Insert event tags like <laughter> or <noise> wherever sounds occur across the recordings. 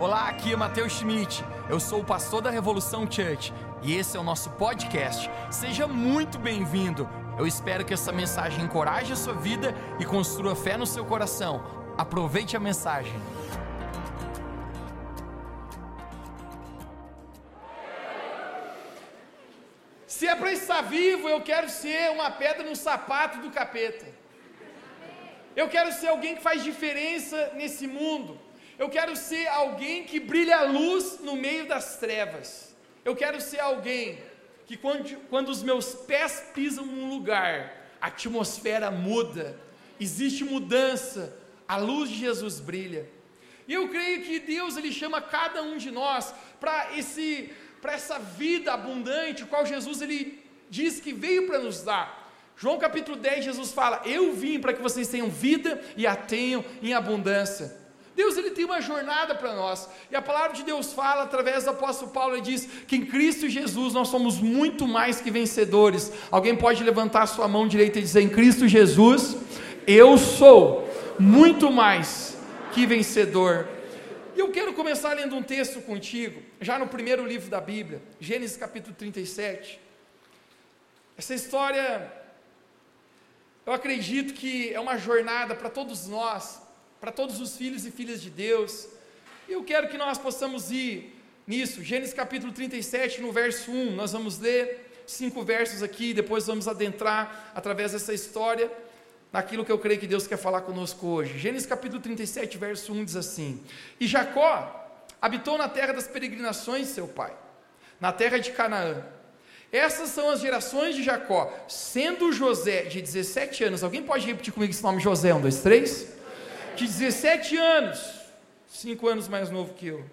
Olá, aqui é Matheus Schmidt. Eu sou o pastor da Revolução Church e esse é o nosso podcast. Seja muito bem-vindo. Eu espero que essa mensagem encoraje a sua vida e construa fé no seu coração. Aproveite a mensagem. Se é para estar vivo, eu quero ser uma pedra no sapato do capeta. Eu quero ser alguém que faz diferença nesse mundo. Eu quero ser alguém que brilha a luz no meio das trevas. Eu quero ser alguém que, quando, quando os meus pés pisam num lugar, a atmosfera muda, existe mudança, a luz de Jesus brilha. E eu creio que Deus ele chama cada um de nós para esse para essa vida abundante, qual Jesus ele diz que veio para nos dar. João capítulo 10, Jesus fala: Eu vim para que vocês tenham vida e a tenham em abundância. Deus ele tem uma jornada para nós. E a palavra de Deus fala através do apóstolo Paulo, ele diz que em Cristo Jesus nós somos muito mais que vencedores. Alguém pode levantar a sua mão direita e dizer: Em Cristo Jesus, eu sou muito mais que vencedor. E eu quero começar lendo um texto contigo, já no primeiro livro da Bíblia, Gênesis capítulo 37. Essa história eu acredito que é uma jornada para todos nós, para todos os filhos e filhas de Deus. E eu quero que nós possamos ir nisso. Gênesis capítulo 37, no verso 1, nós vamos ler cinco versos aqui, depois vamos adentrar através dessa história naquilo que eu creio que Deus quer falar conosco hoje. Gênesis capítulo 37, verso 1 diz assim: E Jacó habitou na terra das peregrinações seu pai, na terra de Canaã. Essas são as gerações de Jacó, sendo José de 17 anos. Alguém pode repetir comigo esse nome José? Um, dois, três. De 17 anos, cinco anos mais novo que eu.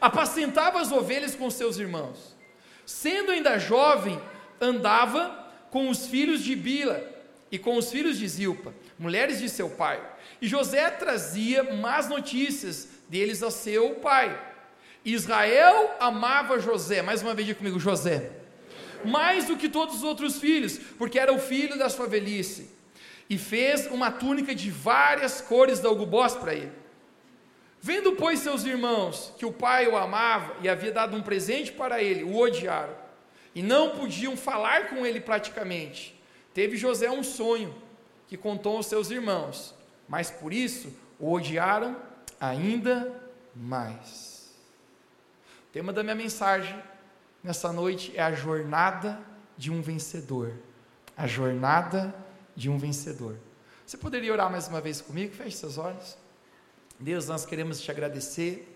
Apacentava as ovelhas com seus irmãos. Sendo ainda jovem, andava com os filhos de Bila e com os filhos de Zilpa, mulheres de seu pai. E José trazia más notícias deles a seu pai Israel amava José, mais uma vez comigo, José, mais do que todos os outros filhos, porque era o filho da sua velhice, e fez uma túnica de várias cores da algubós para ele. Vendo, pois, seus irmãos que o pai o amava e havia dado um presente para ele, o odiaram, e não podiam falar com ele praticamente. Teve José um sonho que contou aos seus irmãos, mas por isso o odiaram ainda mais tema da minha mensagem nessa noite é a jornada de um vencedor. A jornada de um vencedor. Você poderia orar mais uma vez comigo? Feche seus olhos. Deus, nós queremos te agradecer,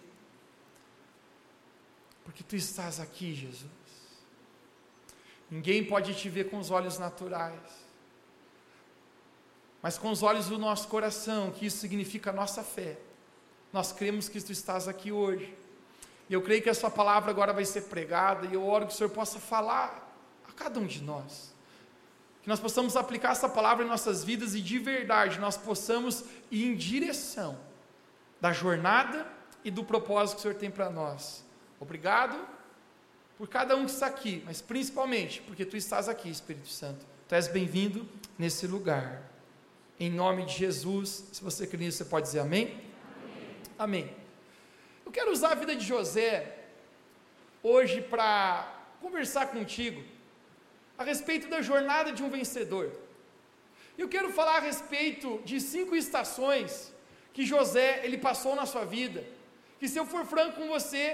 porque tu estás aqui, Jesus. Ninguém pode te ver com os olhos naturais, mas com os olhos do nosso coração, que isso significa a nossa fé. Nós cremos que tu estás aqui hoje. E eu creio que a sua palavra agora vai ser pregada, e eu oro que o Senhor possa falar a cada um de nós. Nós possamos aplicar essa palavra em nossas vidas e de verdade nós possamos ir em direção da jornada e do propósito que o Senhor tem para nós. Obrigado por cada um que está aqui, mas principalmente porque tu estás aqui, Espírito Santo. Tu és bem-vindo nesse lugar. Em nome de Jesus, se você crê nisso, você pode dizer amém? Amém. amém. Eu quero usar a vida de José hoje para conversar contigo a respeito da jornada de um vencedor. Eu quero falar a respeito de cinco estações que José ele passou na sua vida. Que se eu for franco com você,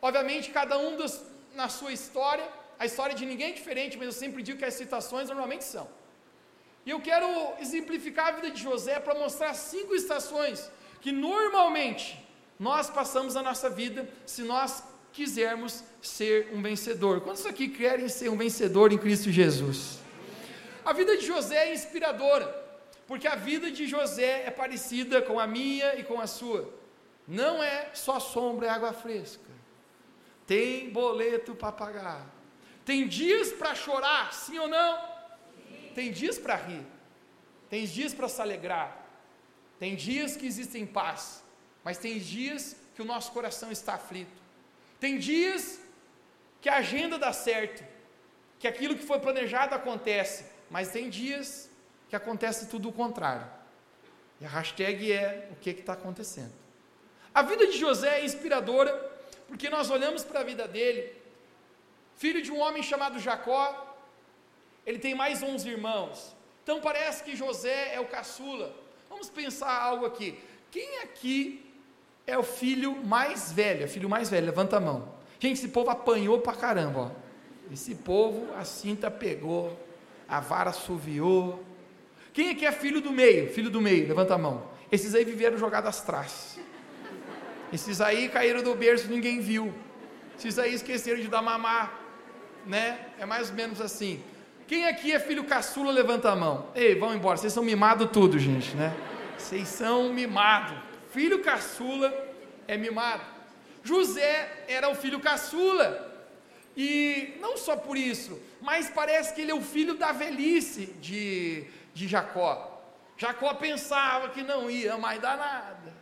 obviamente cada um dos, na sua história, a história de ninguém é diferente, mas eu sempre digo que as citações normalmente são. E eu quero exemplificar a vida de José para mostrar cinco estações que normalmente nós passamos a nossa vida se nós quisermos ser um vencedor. Quantos aqui querem ser um vencedor em Cristo Jesus? A vida de José é inspiradora, porque a vida de José é parecida com a minha e com a sua. Não é só sombra e água fresca. Tem boleto para pagar. Tem dias para chorar, sim ou não? Tem dias para rir. Tem dias para se alegrar. Tem dias que existem paz mas tem dias que o nosso coração está aflito. Tem dias que a agenda dá certo, que aquilo que foi planejado acontece, mas tem dias que acontece tudo o contrário. E a hashtag é o que está acontecendo. A vida de José é inspiradora, porque nós olhamos para a vida dele, filho de um homem chamado Jacó, ele tem mais 11 irmãos, então parece que José é o caçula. Vamos pensar algo aqui. Quem aqui é o filho mais velho? É filho mais velho, levanta a mão. Gente, esse povo apanhou pra caramba, ó. Esse povo, a cinta pegou, a vara suviou. Quem aqui é filho do meio? Filho do meio, levanta a mão. Esses aí viveram jogadas atrás. Esses aí caíram do berço, ninguém viu. Esses aí esqueceram de dar mamar, né? É mais ou menos assim. Quem aqui é filho caçula, levanta a mão. Ei, vão embora, vocês são mimados tudo, gente, né? Vocês são mimados. Filho caçula é mimado. José era o filho caçula. E não só por isso, mas parece que ele é o filho da velhice de, de Jacó. Jacó pensava que não ia mais dar nada.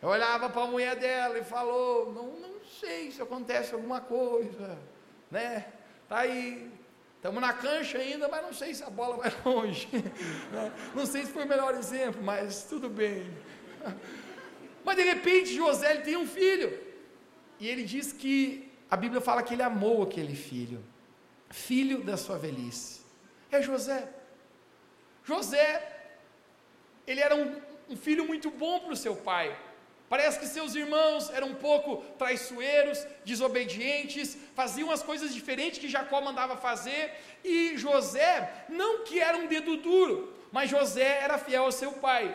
Eu olhava para a mulher dela e falou: não, não sei se acontece alguma coisa, né? Tá aí, estamos na cancha ainda, mas não sei se a bola vai <laughs> longe. Né? Não sei se foi o melhor exemplo, mas tudo bem. Mas de repente José ele tem um filho e ele diz que a Bíblia fala que ele amou aquele filho, filho da sua velhice. É José. José, ele era um, um filho muito bom para o seu pai. Parece que seus irmãos eram um pouco traiçoeiros, desobedientes, faziam as coisas diferentes que Jacó mandava fazer, e José, não que era um dedo duro, mas José era fiel ao seu pai.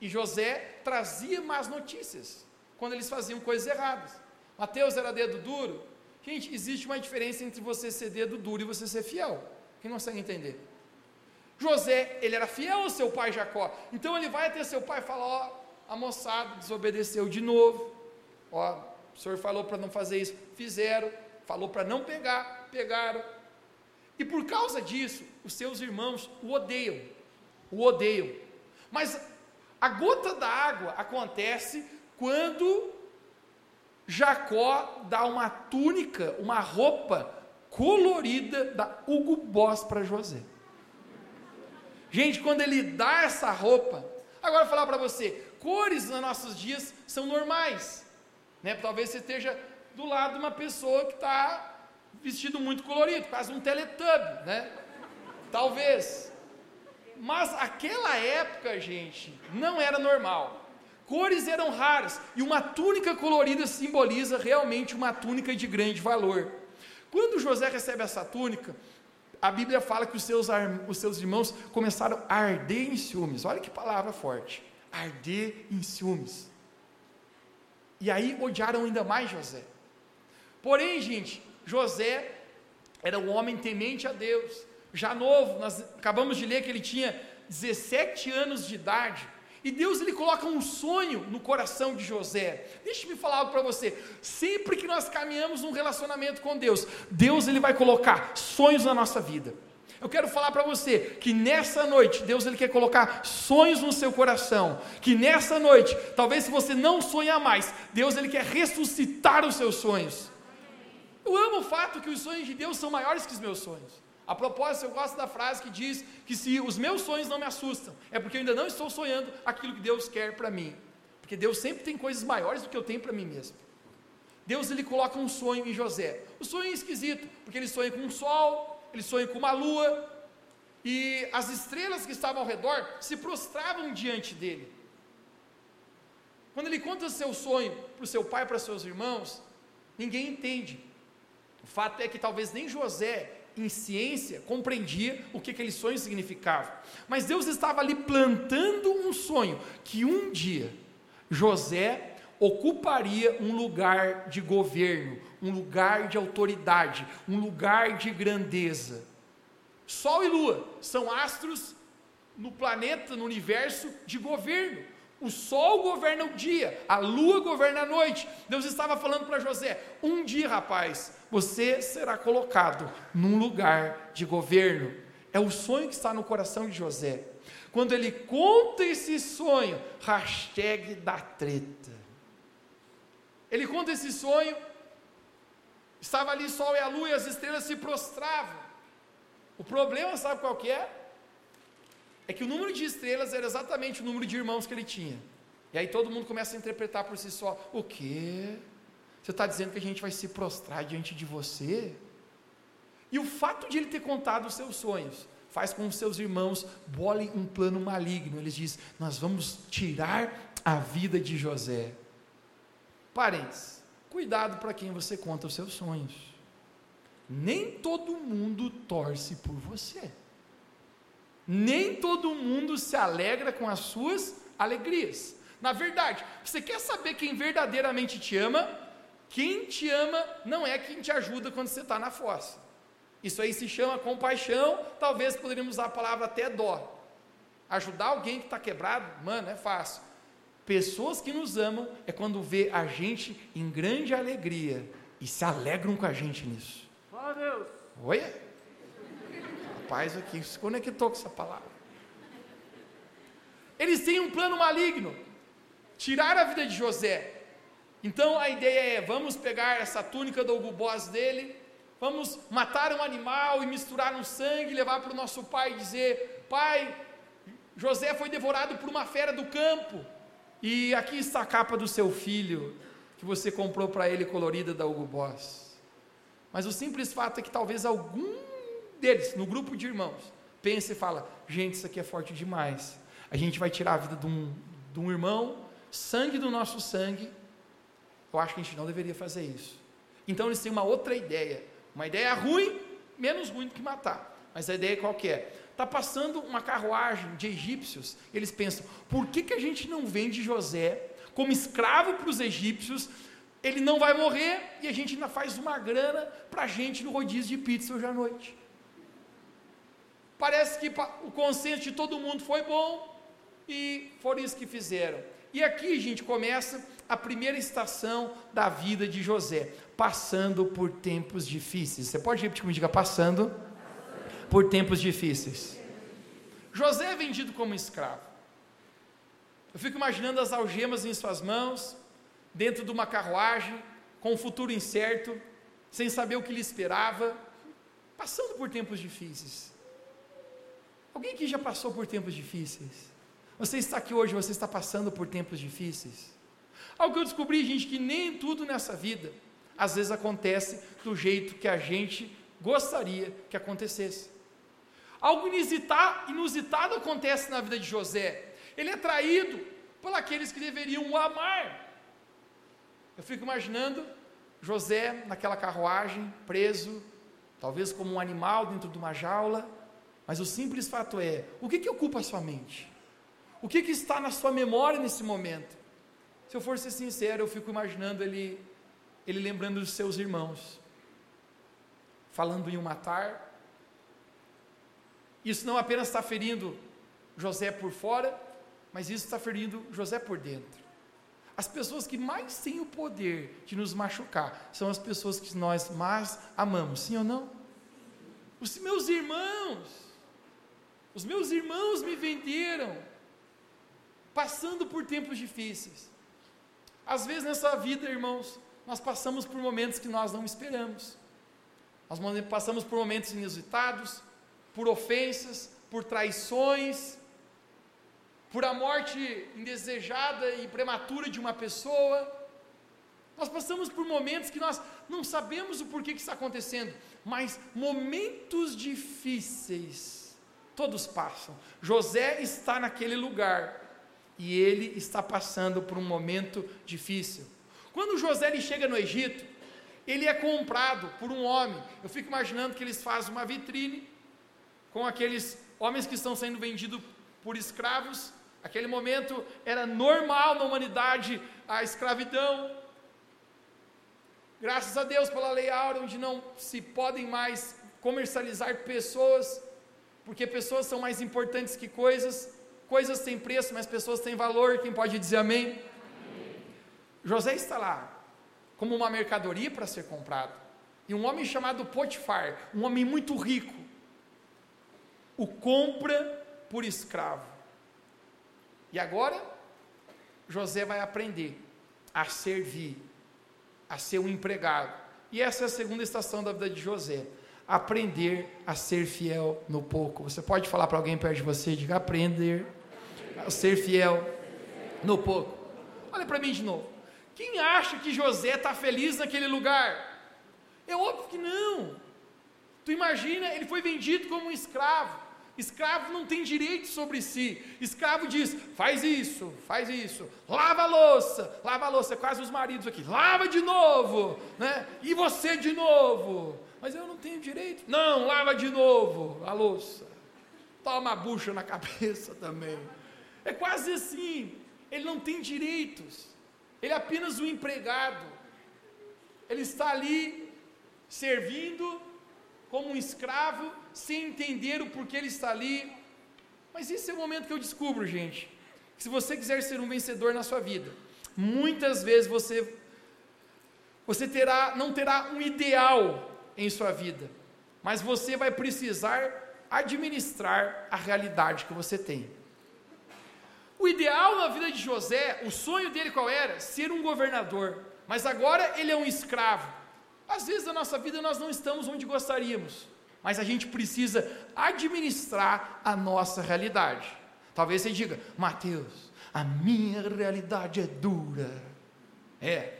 E José trazia más notícias quando eles faziam coisas erradas. Mateus era dedo duro. Gente, existe uma diferença entre você ser dedo duro e você ser fiel. Quem consegue entender? José, ele era fiel ao seu pai Jacó. Então ele vai até seu pai e fala: Ó, a moçada desobedeceu de novo. Ó, o senhor falou para não fazer isso, fizeram. Falou para não pegar, pegaram. E por causa disso, os seus irmãos o odeiam. O odeiam. Mas a gota da água acontece quando Jacó dá uma túnica, uma roupa colorida da Hugo Boss para José. Gente, quando ele dá essa roupa, agora eu vou falar para você, cores nos nossos dias são normais. Né? Talvez você esteja do lado de uma pessoa que está vestido muito colorido, quase um teletubb, né? Talvez. Mas aquela época, gente, não era normal. Cores eram raras e uma túnica colorida simboliza realmente uma túnica de grande valor. Quando José recebe essa túnica, a Bíblia fala que os seus, os seus irmãos começaram a arder em ciúmes. Olha que palavra forte. Arder em ciúmes. E aí odiaram ainda mais José. Porém, gente, José era um homem temente a Deus já novo, nós acabamos de ler que ele tinha 17 anos de idade. E Deus ele coloca um sonho no coração de José. Deixa-me falar algo para você. Sempre que nós caminhamos num relacionamento com Deus, Deus ele vai colocar sonhos na nossa vida. Eu quero falar para você que nessa noite Deus ele quer colocar sonhos no seu coração. Que nessa noite, talvez se você não sonhar mais, Deus ele quer ressuscitar os seus sonhos. Eu amo o fato que os sonhos de Deus são maiores que os meus sonhos. A propósito, eu gosto da frase que diz que se os meus sonhos não me assustam, é porque eu ainda não estou sonhando aquilo que Deus quer para mim. Porque Deus sempre tem coisas maiores do que eu tenho para mim mesmo. Deus ele coloca um sonho em José. O sonho é esquisito, porque ele sonha com um sol, ele sonha com uma lua, e as estrelas que estavam ao redor se prostravam diante dele. Quando ele conta seu sonho para o seu pai para seus irmãos, ninguém entende. O fato é que talvez nem José em ciência, compreendia o que aquele sonho significava. Mas Deus estava ali plantando um sonho que um dia José ocuparia um lugar de governo, um lugar de autoridade, um lugar de grandeza. Sol e lua são astros no planeta, no universo de governo. O sol governa o dia, a lua governa a noite. Deus estava falando para José: um dia, rapaz, você será colocado num lugar de governo. É o sonho que está no coração de José. Quando ele conta esse sonho, hashtag da treta. Ele conta esse sonho, estava ali sol e a lua e as estrelas se prostravam. O problema, sabe qual que é? É que o número de estrelas era exatamente o número de irmãos que ele tinha. E aí todo mundo começa a interpretar por si só: o quê? Você está dizendo que a gente vai se prostrar diante de você? E o fato de ele ter contado os seus sonhos faz com que seus irmãos bolem um plano maligno. Eles dizem: Nós vamos tirar a vida de José. Parentes, cuidado para quem você conta os seus sonhos. Nem todo mundo torce por você. Nem todo mundo se alegra com as suas alegrias. Na verdade, você quer saber quem verdadeiramente te ama? Quem te ama não é quem te ajuda quando você está na fossa. Isso aí se chama compaixão, talvez poderíamos usar a palavra até dó. Ajudar alguém que está quebrado, mano, é fácil. Pessoas que nos amam é quando vê a gente em grande alegria e se alegram com a gente nisso. Fala Deus. Oi? Rapaz, aqui se conectou com essa palavra. Eles têm um plano maligno, tirar a vida de José. Então a ideia é: vamos pegar essa túnica do algoboz dele, vamos matar um animal e misturar no sangue, levar para o nosso pai e dizer: Pai, José foi devorado por uma fera do campo, e aqui está a capa do seu filho, que você comprou para ele colorida da Hugo Boss. Mas o simples fato é que talvez algum deles, no grupo de irmãos, pense e fala: gente, isso aqui é forte demais. A gente vai tirar a vida de um, de um irmão, sangue do nosso sangue. Eu acho que a gente não deveria fazer isso. Então eles têm uma outra ideia. Uma ideia ruim, menos ruim do que matar. Mas a ideia qual que é? Está passando uma carruagem de egípcios. Eles pensam: por que, que a gente não vende José como escravo para os egípcios? Ele não vai morrer e a gente ainda faz uma grana para a gente no rodízio de pizza hoje à noite. Parece que o consenso de todo mundo foi bom e foram isso que fizeram. E aqui, gente, começa a primeira estação da vida de José, passando por tempos difíceis. Você pode repetir comigo, diga passando por tempos difíceis. José é vendido como escravo. Eu fico imaginando as algemas em suas mãos, dentro de uma carruagem, com um futuro incerto, sem saber o que lhe esperava, passando por tempos difíceis. Alguém aqui já passou por tempos difíceis? Você está aqui hoje, você está passando por tempos difíceis. Algo que eu descobri, gente, que nem tudo nessa vida às vezes acontece do jeito que a gente gostaria que acontecesse. Algo inusitado acontece na vida de José. Ele é traído por aqueles que deveriam o amar. Eu fico imaginando José naquela carruagem, preso, talvez como um animal dentro de uma jaula, mas o simples fato é: o que, que ocupa a sua mente? O que, que está na sua memória nesse momento? Se eu for ser sincero, eu fico imaginando ele, ele lembrando dos seus irmãos, falando em o matar. Isso não apenas está ferindo José por fora, mas isso está ferindo José por dentro. As pessoas que mais têm o poder de nos machucar são as pessoas que nós mais amamos, sim ou não? Os meus irmãos, os meus irmãos me venderam, passando por tempos difíceis. Às vezes nessa vida, irmãos, nós passamos por momentos que nós não esperamos. Nós passamos por momentos inusitados, por ofensas, por traições, por a morte indesejada e prematura de uma pessoa. Nós passamos por momentos que nós não sabemos o porquê que está acontecendo, mas momentos difíceis, todos passam. José está naquele lugar, e ele está passando por um momento difícil. Quando José ele chega no Egito, ele é comprado por um homem. Eu fico imaginando que eles fazem uma vitrine com aqueles homens que estão sendo vendidos por escravos. Aquele momento era normal na humanidade a escravidão. Graças a Deus pela lei áurea, onde não se podem mais comercializar pessoas, porque pessoas são mais importantes que coisas. Coisas têm preço, mas pessoas têm valor. Quem pode dizer amém? José está lá como uma mercadoria para ser comprado. E um homem chamado Potifar, um homem muito rico, o compra por escravo. E agora, José vai aprender a servir, a ser um empregado. E essa é a segunda estação da vida de José. Aprender a ser fiel no pouco. Você pode falar para alguém perto de você, diga aprender ser fiel no pouco. Olha para mim de novo. Quem acha que José está feliz naquele lugar? É óbvio que não. Tu imagina, ele foi vendido como um escravo. Escravo não tem direito sobre si. Escravo diz: faz isso, faz isso, lava a louça, lava a louça. É quase os maridos aqui, lava de novo, né? E você de novo. Mas eu não tenho direito. Não, lava de novo a louça. Toma a bucha na <laughs> cabeça também. É quase assim. Ele não tem direitos. Ele é apenas um empregado. Ele está ali servindo como um escravo, sem entender o porquê ele está ali. Mas esse é o momento que eu descubro, gente, que se você quiser ser um vencedor na sua vida, muitas vezes você você terá não terá um ideal em sua vida, mas você vai precisar administrar a realidade que você tem. O ideal na vida de José, o sonho dele qual era? Ser um governador. Mas agora ele é um escravo. Às vezes na nossa vida nós não estamos onde gostaríamos, mas a gente precisa administrar a nossa realidade. Talvez você diga, Mateus, a minha realidade é dura. É.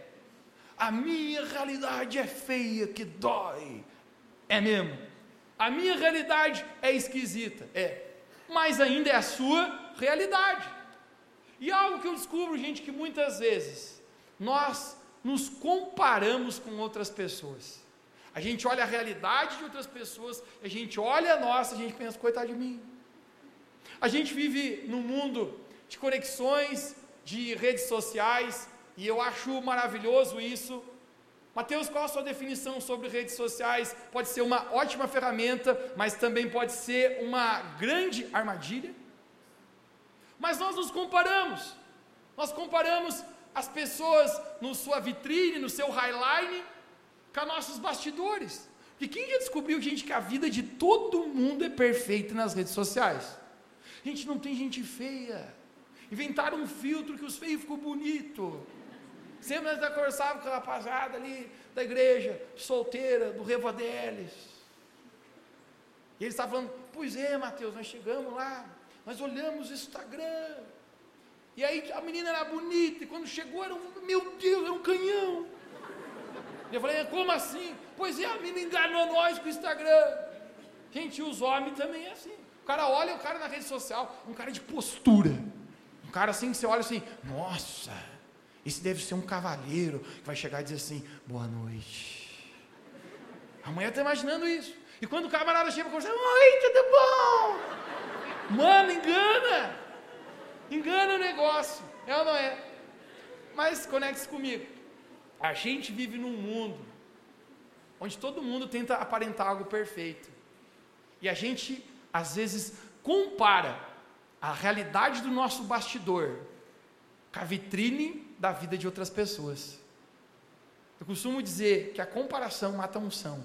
A minha realidade é feia, que dói. É mesmo. A minha realidade é esquisita. É. Mas ainda é a sua realidade. E algo que eu descubro, gente, que muitas vezes nós nos comparamos com outras pessoas. A gente olha a realidade de outras pessoas, a gente olha a nossa, a gente pensa, coitado de mim. A gente vive num mundo de conexões, de redes sociais, e eu acho maravilhoso isso. Mateus, qual a sua definição sobre redes sociais? Pode ser uma ótima ferramenta, mas também pode ser uma grande armadilha. Mas nós nos comparamos. Nós comparamos as pessoas no sua vitrine, no seu highline, com nossos bastidores. E quem já descobriu, gente, que a vida de todo mundo é perfeita nas redes sociais? Gente, não tem gente feia. Inventaram um filtro que os feios ficam bonitos. Sempre nós conversávamos com a rapaziada ali da igreja, solteira, do Revadeles. E eles estavam falando, pois é, Mateus, nós chegamos lá, nós olhamos o Instagram. E aí a menina era bonita, e quando chegou era um, meu Deus, era um canhão. E eu falei, como assim? Pois é, a menina enganou nós com o Instagram. Gente, os homens também é assim. O cara olha o cara na rede social, um cara de postura. Um cara assim que você olha assim, nossa, esse deve ser um cavaleiro que vai chegar e dizer assim, boa noite. A mulher está imaginando isso. E quando o camarada chega para conversar, oi, tudo bom? Mano, engana. Engana o negócio. É ou não é? Mas conecte-se comigo. A gente vive num mundo onde todo mundo tenta aparentar algo perfeito. E a gente, às vezes, compara a realidade do nosso bastidor com a vitrine da vida de outras pessoas. Eu costumo dizer que a comparação mata a unção.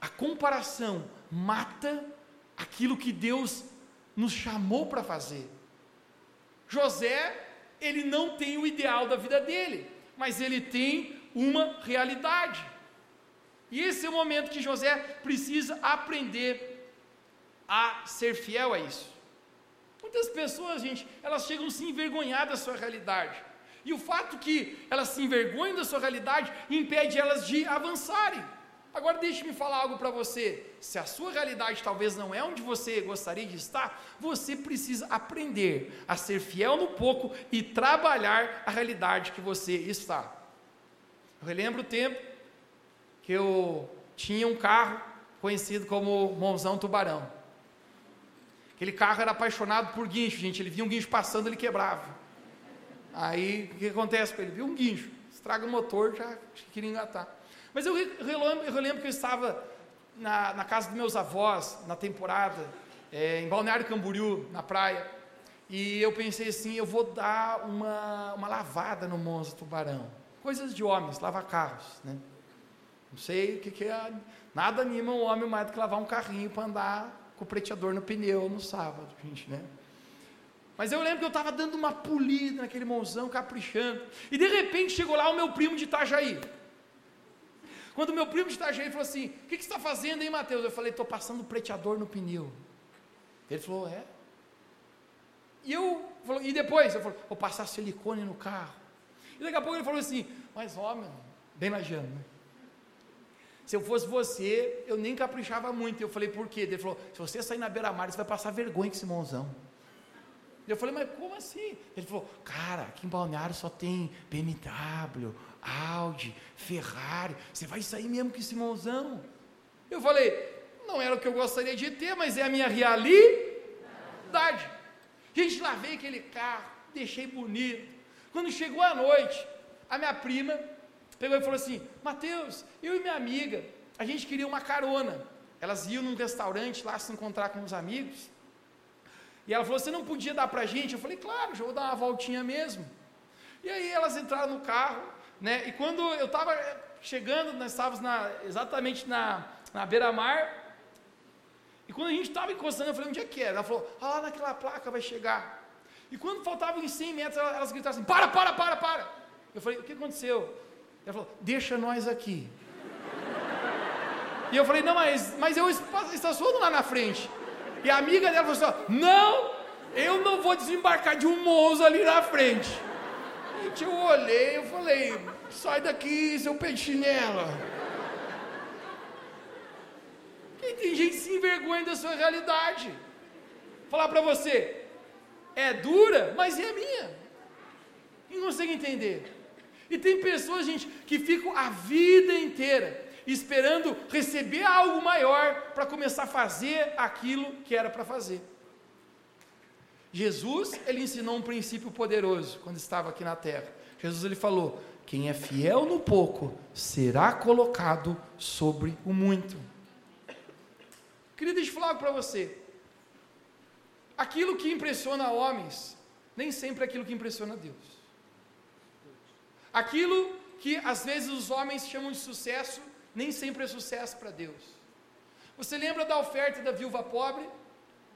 A comparação mata aquilo que Deus nos chamou para fazer. José, ele não tem o ideal da vida dele, mas ele tem uma realidade. E esse é o momento que José precisa aprender a ser fiel a isso. Muitas pessoas, gente, elas chegam a se envergonhar da sua realidade. E o fato que elas se envergonham da sua realidade impede elas de avançarem. Agora deixe-me falar algo para você. Se a sua realidade talvez não é onde você gostaria de estar, você precisa aprender a ser fiel no pouco e trabalhar a realidade que você está. Eu relembro o tempo que eu tinha um carro conhecido como Monzão Tubarão. Aquele carro era apaixonado por guincho, gente. Ele via um guincho passando, ele quebrava. Aí o que acontece com ele? Viu um guincho, estraga o motor, já queria engatar. Mas eu relembro, eu que eu estava na, na, casa dos meus avós, na temporada, é, em Balneário Camboriú, na praia, e eu pensei assim, eu vou dar uma, uma lavada no Monza Tubarão. Coisas de homens, lavar carros, né? Não sei o que, que é, nada anima um homem mais do que lavar um carrinho para andar com o preteador no pneu no sábado, gente, né? Mas eu lembro que eu estava dando uma polida naquele monzão, caprichando, e de repente chegou lá o meu primo de Itajaí, quando meu primo de Itajaí falou assim: O que, que você está fazendo, hein, Mateus? Eu falei: Estou passando preteador no pneu. Ele falou: É? E eu, e depois, eu falei, vou passar silicone no carro. E daqui a pouco ele falou assim, mas homem, bem lajeando, né? Se eu fosse você, eu nem caprichava muito. Eu falei, por quê? Ele falou, se você sair na beira-mar, você vai passar vergonha com esse mãozão. Eu falei, mas como assim? Ele falou, cara, aqui em Balneário só tem BMW, Audi, Ferrari, você vai sair mesmo com esse mãozão? Eu falei, não era o que eu gostaria de ter, mas é a minha realidade. Gente, lavei aquele carro, deixei bonito. Quando chegou a noite, a minha prima pegou e falou assim: Mateus, eu e minha amiga, a gente queria uma carona. Elas iam num restaurante lá se encontrar com os amigos. E ela falou: Você não podia dar para a gente? Eu falei: Claro, já vou dar uma voltinha mesmo. E aí elas entraram no carro, né? E quando eu estava chegando, nós estávamos na, exatamente na, na beira-mar. E quando a gente estava encostando, eu falei: Onde é que é? Ela falou: Ah, lá naquela placa vai chegar. E quando faltavam em 100 metros, elas gritaram assim: Para, para, para, para. Eu falei: O que aconteceu? Ela falou: Deixa nós aqui. E eu falei: Não, mas, mas eu estaciono lá na frente. E a amiga dela falou assim: Não, eu não vou desembarcar de um Monza ali na frente. Gente, eu olhei, eu falei: Sai daqui, seu chinela. E tem gente que se envergonha da sua realidade. Vou falar para você, é dura, mas é minha. E não consegue entender. E tem pessoas, gente, que ficam a vida inteira esperando receber algo maior para começar a fazer aquilo que era para fazer. Jesus, ele ensinou um princípio poderoso quando estava aqui na terra. Jesus ele falou: "Quem é fiel no pouco será colocado sobre o muito". Queria deixar falar para você. Aquilo que impressiona homens, nem sempre é aquilo que impressiona Deus. Aquilo que às vezes os homens chamam de sucesso, nem sempre é sucesso para Deus. Você lembra da oferta da viúva pobre?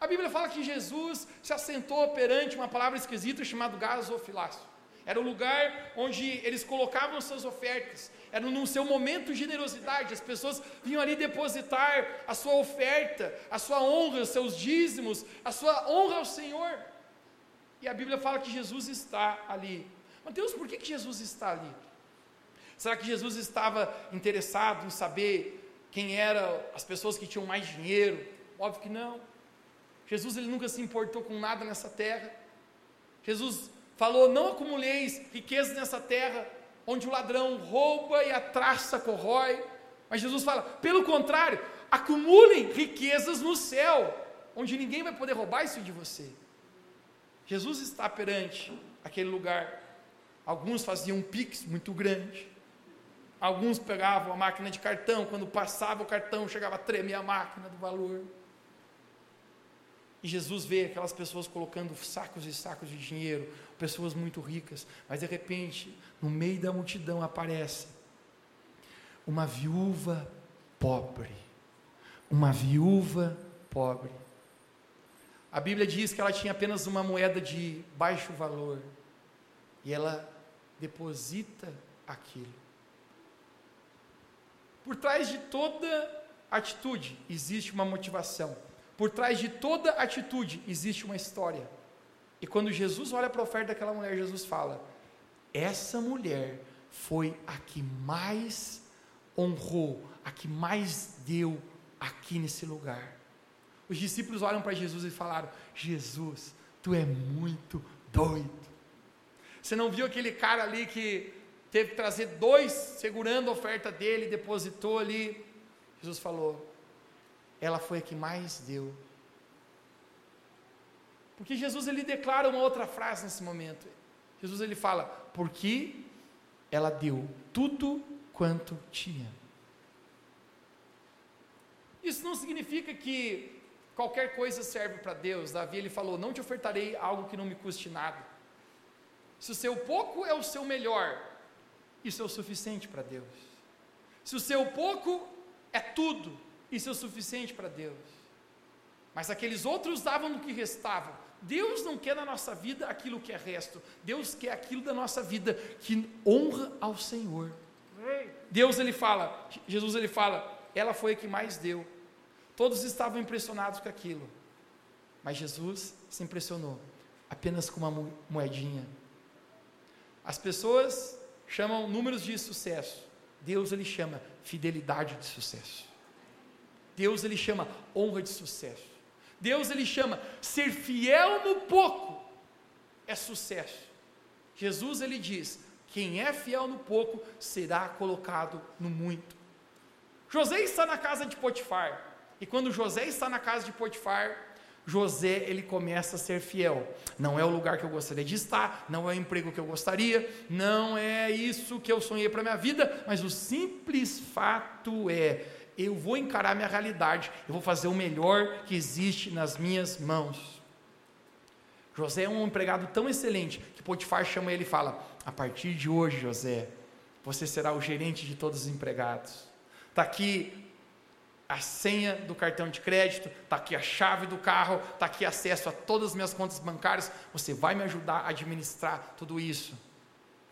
A Bíblia fala que Jesus se assentou perante uma palavra esquisita chamada gasofilácio. Era o lugar onde eles colocavam suas ofertas. Era no seu momento de generosidade. As pessoas vinham ali depositar a sua oferta, a sua honra, os seus dízimos, a sua honra ao Senhor. E a Bíblia fala que Jesus está ali. Mas Deus, por que, que Jesus está ali? Será que Jesus estava interessado em saber quem eram as pessoas que tinham mais dinheiro? Óbvio que não. Jesus ele nunca se importou com nada nessa terra. Jesus falou: Não acumuleis riquezas nessa terra, onde o ladrão rouba e a traça corrói. Mas Jesus fala: pelo contrário, acumulem riquezas no céu, onde ninguém vai poder roubar isso de você. Jesus está perante aquele lugar. Alguns faziam um pix muito grande. Alguns pegavam a máquina de cartão, quando passava o cartão, chegava a tremer a máquina do valor. E Jesus vê aquelas pessoas colocando sacos e sacos de dinheiro, pessoas muito ricas, mas de repente, no meio da multidão aparece uma viúva pobre. Uma viúva pobre. A Bíblia diz que ela tinha apenas uma moeda de baixo valor. E ela deposita aquilo. Por trás de toda atitude existe uma motivação. Por trás de toda atitude existe uma história. E quando Jesus olha para a oferta daquela mulher, Jesus fala: Essa mulher foi a que mais honrou, a que mais deu aqui nesse lugar. Os discípulos olham para Jesus e falaram: Jesus, tu é muito doido. Você não viu aquele cara ali que teve que trazer dois segurando a oferta dele, depositou ali. Jesus falou: ela foi a que mais deu. Porque Jesus ele declara uma outra frase nesse momento. Jesus ele fala: porque ela deu tudo quanto tinha. Isso não significa que qualquer coisa serve para Deus. Davi ele falou: não te ofertarei algo que não me custe nada. Se o seu pouco é o seu melhor, isso é o suficiente para Deus. Se o seu pouco é tudo, isso é o suficiente para Deus. Mas aqueles outros davam no que restava. Deus não quer na nossa vida aquilo que é resto. Deus quer aquilo da nossa vida que honra ao Senhor. Deus ele fala, Jesus ele fala, ela foi a que mais deu. Todos estavam impressionados com aquilo. Mas Jesus se impressionou apenas com uma moedinha. As pessoas chamam números de sucesso. Deus ele chama fidelidade de sucesso. Deus ele chama honra de sucesso. Deus ele chama ser fiel no pouco é sucesso. Jesus ele diz: quem é fiel no pouco será colocado no muito. José está na casa de Potifar. E quando José está na casa de Potifar, José ele começa a ser fiel. Não é o lugar que eu gostaria de estar, não é o emprego que eu gostaria, não é isso que eu sonhei para minha vida, mas o simples fato é eu vou encarar minha realidade, eu vou fazer o melhor que existe nas minhas mãos. José é um empregado tão excelente que Potifar chama ele e fala: A partir de hoje, José, você será o gerente de todos os empregados. Está aqui a senha do cartão de crédito, está aqui a chave do carro, está aqui acesso a todas as minhas contas bancárias. Você vai me ajudar a administrar tudo isso.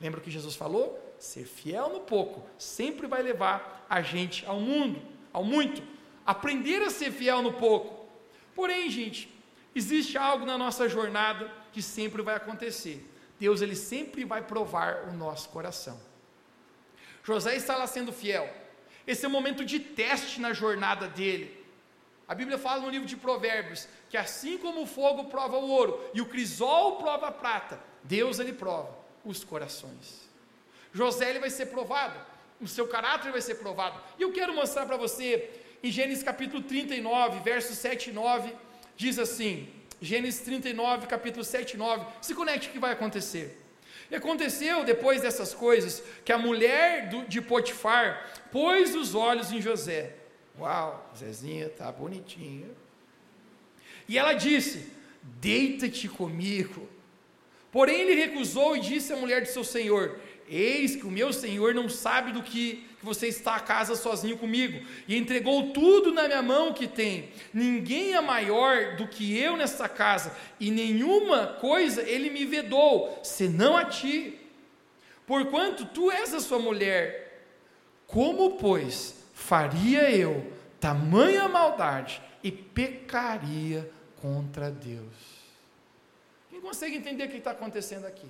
Lembra o que Jesus falou? Ser fiel no pouco sempre vai levar a gente ao mundo ao muito, aprender a ser fiel no pouco. Porém, gente, existe algo na nossa jornada que sempre vai acontecer. Deus ele sempre vai provar o nosso coração. José está lá sendo fiel. Esse é o momento de teste na jornada dele. A Bíblia fala no livro de Provérbios que assim como o fogo prova o ouro e o crisol prova a prata, Deus ele prova os corações. José ele vai ser provado o seu caráter vai ser provado. E eu quero mostrar para você, em Gênesis capítulo 39, versos 7 e 9, diz assim: Gênesis 39, capítulo 7 e 9, se conecte o que vai acontecer. E aconteceu depois dessas coisas que a mulher do, de Potifar pôs os olhos em José. Uau, Zezinha tá bonitinha. E ela disse: Deita-te comigo. Porém ele recusou e disse à mulher de seu senhor: Eis que o meu senhor não sabe do que, que você está a casa sozinho comigo, e entregou tudo na minha mão que tem. Ninguém é maior do que eu nesta casa, e nenhuma coisa ele me vedou, senão a ti. Porquanto tu és a sua mulher, como, pois, faria eu tamanha maldade e pecaria contra Deus? Quem consegue entender o que está acontecendo aqui?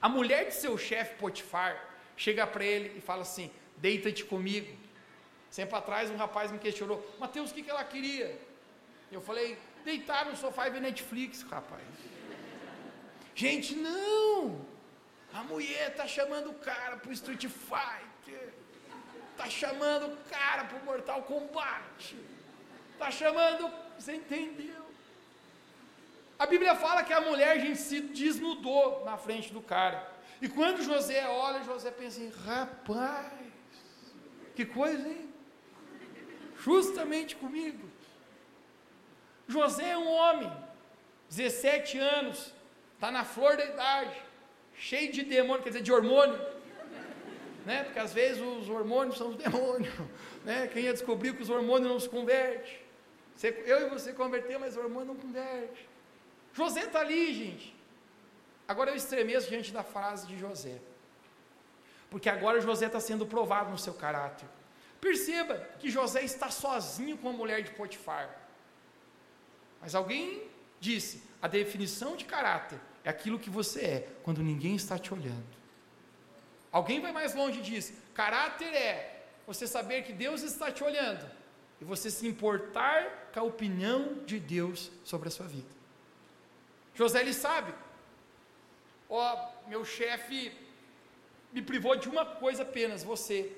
A mulher de seu chefe Potifar chega para ele e fala assim: Deita-te comigo. Sempre atrás um rapaz me questionou: Mateus, o que, que ela queria? Eu falei: Deitar no sofá e ver Netflix, rapaz. Gente, não! A mulher está chamando o cara para o Street Fighter. Está chamando o cara para o Mortal Kombat. Está chamando. Você entendeu? A Bíblia fala que a mulher, gente, se desnudou na frente do cara. E quando José olha, José pensa assim: rapaz, que coisa, hein? Justamente comigo. José é um homem, 17 anos, está na flor da idade, cheio de demônio, quer dizer, de hormônio. Né? Porque às vezes os hormônios são os demônios. <laughs> Né? Quem ia descobrir que os hormônios não se convertem. Eu e você converter, mas o hormônio não converte. José está ali, gente. Agora eu estremeço diante da frase de José. Porque agora José está sendo provado no seu caráter. Perceba que José está sozinho com a mulher de Potifar. Mas alguém disse: a definição de caráter é aquilo que você é quando ninguém está te olhando. Alguém vai mais longe e diz: caráter é você saber que Deus está te olhando e você se importar com a opinião de Deus sobre a sua vida. José ele sabe, ó, oh, meu chefe me privou de uma coisa apenas, você.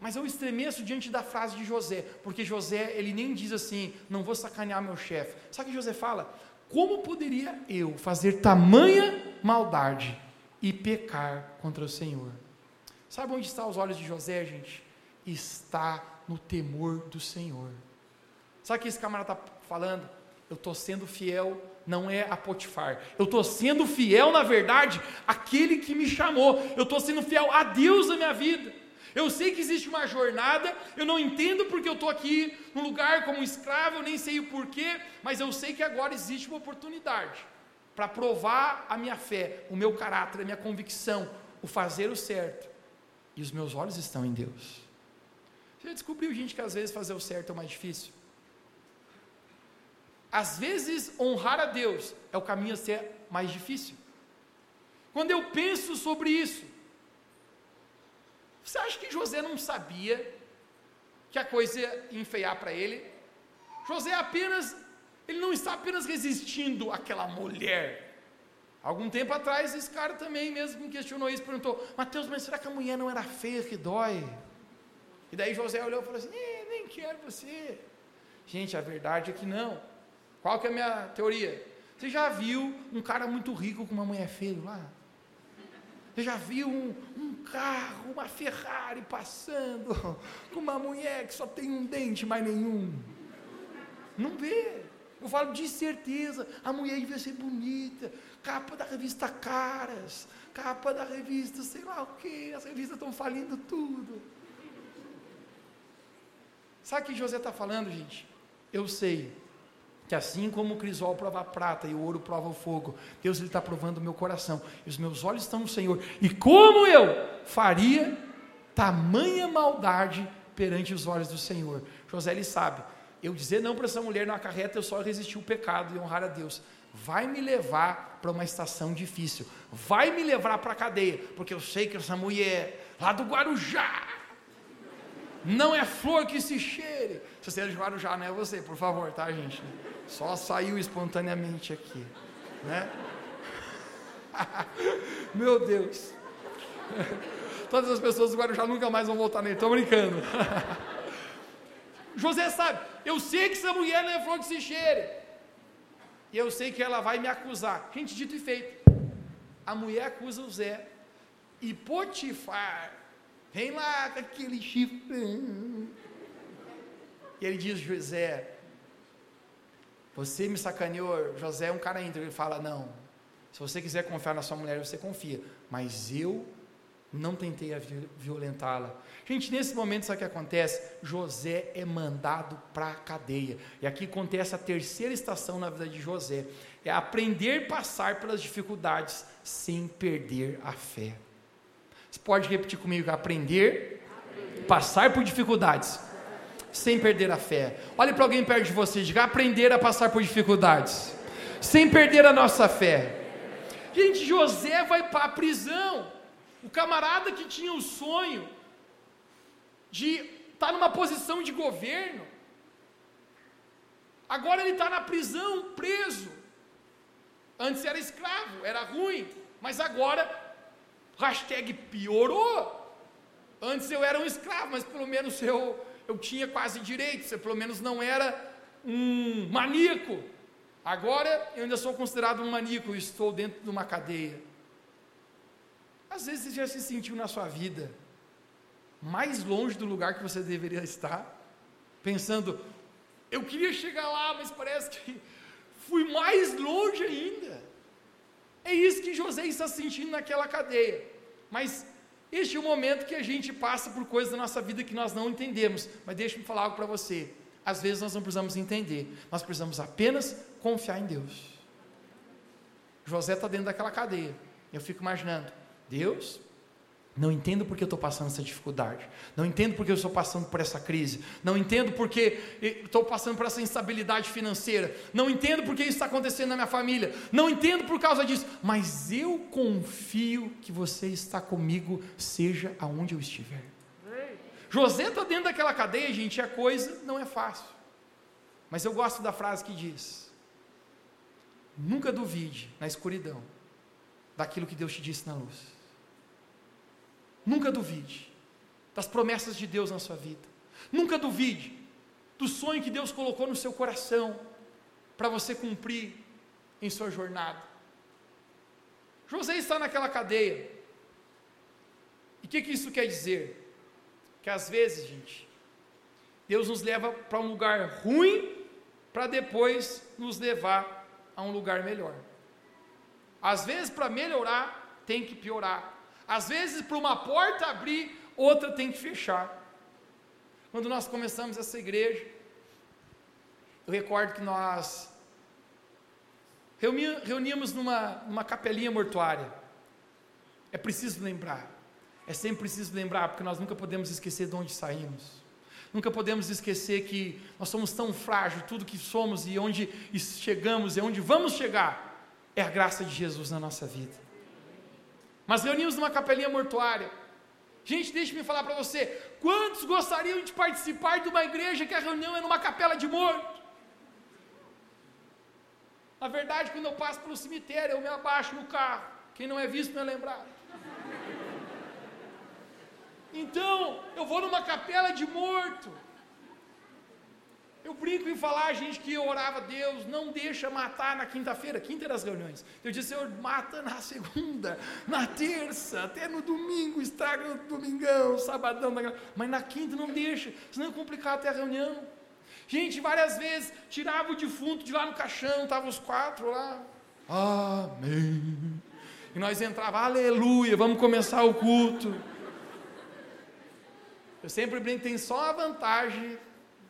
Mas eu estremeço diante da frase de José, porque José, ele nem diz assim, não vou sacanear meu chefe. Sabe o que José fala? Como poderia eu fazer tamanha maldade e pecar contra o Senhor? Sabe onde estão os olhos de José, gente? Está no temor do Senhor. Sabe o que esse camarada está falando? Eu estou sendo fiel não é a Potifar. Eu estou sendo fiel, na verdade, àquele que me chamou. Eu estou sendo fiel a Deus na minha vida. Eu sei que existe uma jornada, eu não entendo porque eu estou aqui no lugar como escravo, eu nem sei o porquê, mas eu sei que agora existe uma oportunidade para provar a minha fé, o meu caráter, a minha convicção, o fazer o certo. E os meus olhos estão em Deus. Você já descobriu, gente, que às vezes fazer o certo é mais difícil? Às vezes honrar a Deus é o caminho a ser mais difícil. Quando eu penso sobre isso, você acha que José não sabia que a coisa ia enfeiar para ele? José apenas, ele não está apenas resistindo àquela mulher. Algum tempo atrás, esse cara também mesmo me questionou isso, perguntou, Mateus, mas será que a mulher não era feia que dói? E daí José olhou e falou assim, nem quero você. Gente, a verdade é que não. Qual que é a minha teoria? Você já viu um cara muito rico com uma mulher feia lá? Você já viu um, um, carro, uma Ferrari passando <laughs> com uma mulher que só tem um dente, mais nenhum? Não vê. Eu falo de certeza, a mulher devia ser bonita, capa da revista Caras, capa da revista sei lá o que, as revistas estão falindo tudo. Sabe o que José está falando, gente? Eu sei que assim como o crisol prova a prata e o ouro prova o fogo, Deus está provando o meu coração, e os meus olhos estão no Senhor, e como eu faria tamanha maldade perante os olhos do Senhor? José ele sabe, eu dizer não para essa mulher não acarreta eu só resistir o pecado e honrar a Deus, vai me levar para uma estação difícil, vai me levar para a cadeia, porque eu sei que essa mulher lá do Guarujá, não é flor que se cheire. Se você é de Guarujá, não é você, por favor, tá, gente? Só saiu espontaneamente aqui, né? <laughs> Meu Deus. Todas as pessoas do Guarujá nunca mais vão voltar nele. Estou brincando. <laughs> José sabe, eu sei que essa mulher não é flor que se cheire. E eu sei que ela vai me acusar. Gente, dito e feito. A mulher acusa o Zé. E Potifar Vem lá com aquele chifre. E ele diz: José, você me sacaneou. José é um cara íntegro. Ele fala: Não, se você quiser confiar na sua mulher, você confia. Mas eu não tentei violentá-la. Gente, nesse momento, sabe o que acontece? José é mandado para a cadeia. E aqui acontece a terceira estação na vida de José: é aprender a passar pelas dificuldades sem perder a fé. Você pode repetir comigo: aprender, passar por dificuldades, sem perder a fé. Olhe para alguém perto de você diga: aprender a passar por dificuldades, sem perder a nossa fé. Gente, José vai para a prisão. O camarada que tinha o sonho de estar tá numa posição de governo, agora ele está na prisão, preso. Antes era escravo, era ruim, mas agora Hashtag piorou. Antes eu era um escravo, mas pelo menos eu, eu tinha quase direitos, eu pelo menos não era um maníaco. Agora eu ainda sou considerado um maníaco estou dentro de uma cadeia. Às vezes você já se sentiu na sua vida mais longe do lugar que você deveria estar, pensando, eu queria chegar lá, mas parece que fui mais longe ainda. É isso que José está sentindo naquela cadeia. Mas este é o momento que a gente passa por coisas da nossa vida que nós não entendemos. Mas deixa-me falar algo para você. Às vezes nós não precisamos entender, nós precisamos apenas confiar em Deus. José está dentro daquela cadeia. Eu fico imaginando, Deus, não entendo porque eu estou passando essa dificuldade. Não entendo porque eu estou passando por essa crise. Não entendo porque estou passando por essa instabilidade financeira. Não entendo porque isso está acontecendo na minha família. Não entendo por causa disso. Mas eu confio que você está comigo, seja aonde eu estiver. José está dentro daquela cadeia, gente, e a coisa não é fácil. Mas eu gosto da frase que diz: Nunca duvide na escuridão daquilo que Deus te disse na luz. Nunca duvide das promessas de Deus na sua vida. Nunca duvide do sonho que Deus colocou no seu coração para você cumprir em sua jornada. José está naquela cadeia. E o que, que isso quer dizer? Que às vezes, gente, Deus nos leva para um lugar ruim para depois nos levar a um lugar melhor. Às vezes, para melhorar, tem que piorar. Às vezes, para uma porta abrir, outra tem que fechar. Quando nós começamos essa igreja, eu recordo que nós reuníamos numa, numa capelinha mortuária. É preciso lembrar, é sempre preciso lembrar, porque nós nunca podemos esquecer de onde saímos. Nunca podemos esquecer que nós somos tão frágeis, tudo que somos e onde chegamos e onde vamos chegar é a graça de Jesus na nossa vida. Mas reunimos numa capelinha mortuária. Gente, deixe-me falar para você: quantos gostariam de participar de uma igreja que a reunião é numa capela de morto? Na verdade, quando eu passo pelo cemitério, eu me abaixo no carro. Quem não é visto não é lembrado. Então, eu vou numa capela de morto. Eu brinco em falar, gente, que eu orava Deus, não deixa matar na quinta-feira, quinta das reuniões. Eu disse, Senhor, mata na segunda, na terça, até no domingo, estraga no domingão, sabadão, mas na quinta não deixa, senão é complicado até a reunião. Gente, várias vezes tirava o defunto de lá no caixão, estavam os quatro lá. Amém. E nós entrava, aleluia, vamos começar o culto. Eu sempre brinco, tem só a vantagem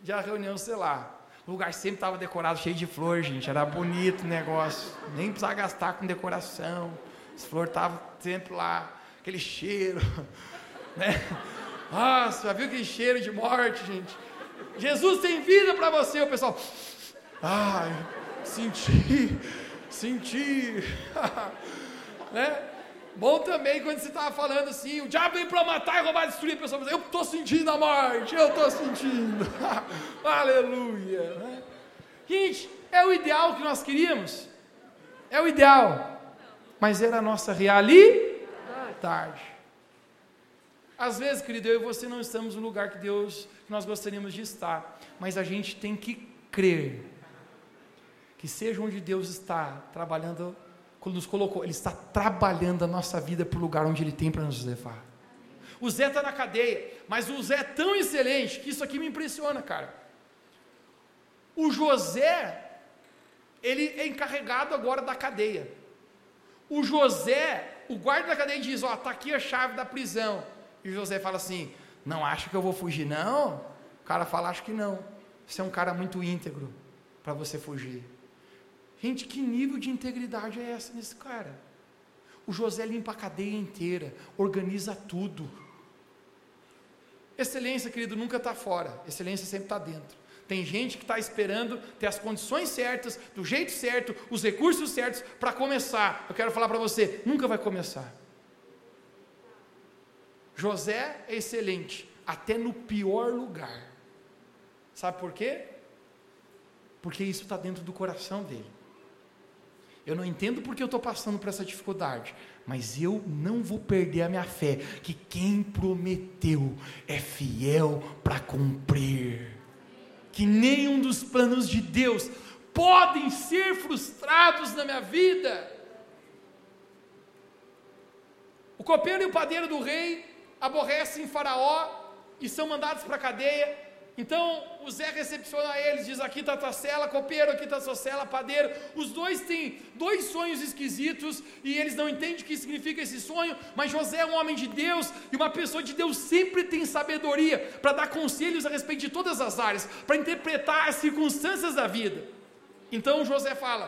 de a reunião ser lá. O lugar sempre estava decorado, cheio de flor, gente. Era bonito o negócio. Nem precisava gastar com decoração. As flores estavam sempre lá. Aquele cheiro. <laughs> Né? Nossa, já viu aquele cheiro de morte, gente? Jesus tem vida para você, o pessoal. Ai, senti, senti. <laughs> né? Bom também quando você estava falando assim, o diabo vem para matar e roubar e destruir a pessoa. Eu estou sentindo a morte, eu estou sentindo. <laughs> Aleluia. Né? Gente, é o ideal que nós queríamos. É o ideal. Mas era a nossa realidade. Às vezes, querido, eu e você não estamos no lugar que Deus, que nós gostaríamos de estar. Mas a gente tem que crer que seja onde Deus está trabalhando nos colocou, Ele está trabalhando a nossa vida para o lugar onde Ele tem para nos levar. O Zé está na cadeia, mas o Zé é tão excelente que isso aqui me impressiona, cara. O José, ele é encarregado agora da cadeia. O José, o guarda da cadeia diz: Ó, está aqui a chave da prisão. E o José fala assim: Não acha que eu vou fugir, não? O cara fala: Acho que não. Você é um cara muito íntegro para você fugir. Gente, que nível de integridade é essa nesse cara? O José limpa a cadeia inteira, organiza tudo. Excelência, querido, nunca está fora, excelência sempre está dentro. Tem gente que está esperando ter as condições certas, do jeito certo, os recursos certos para começar. Eu quero falar para você: nunca vai começar. José é excelente, até no pior lugar. Sabe por quê? Porque isso está dentro do coração dele. Eu não entendo porque eu estou passando por essa dificuldade, mas eu não vou perder a minha fé, que quem prometeu é fiel para cumprir. Que nenhum dos planos de Deus podem ser frustrados na minha vida. O copeiro e o padeiro do rei aborrecem Faraó e são mandados para a cadeia. Então o Zé recepciona eles, diz: aqui está a tua cela, copeiro, aqui está a sua cela, padeiro. Os dois têm dois sonhos esquisitos e eles não entendem o que significa esse sonho, mas José é um homem de Deus e uma pessoa de Deus sempre tem sabedoria para dar conselhos a respeito de todas as áreas, para interpretar as circunstâncias da vida. Então José fala: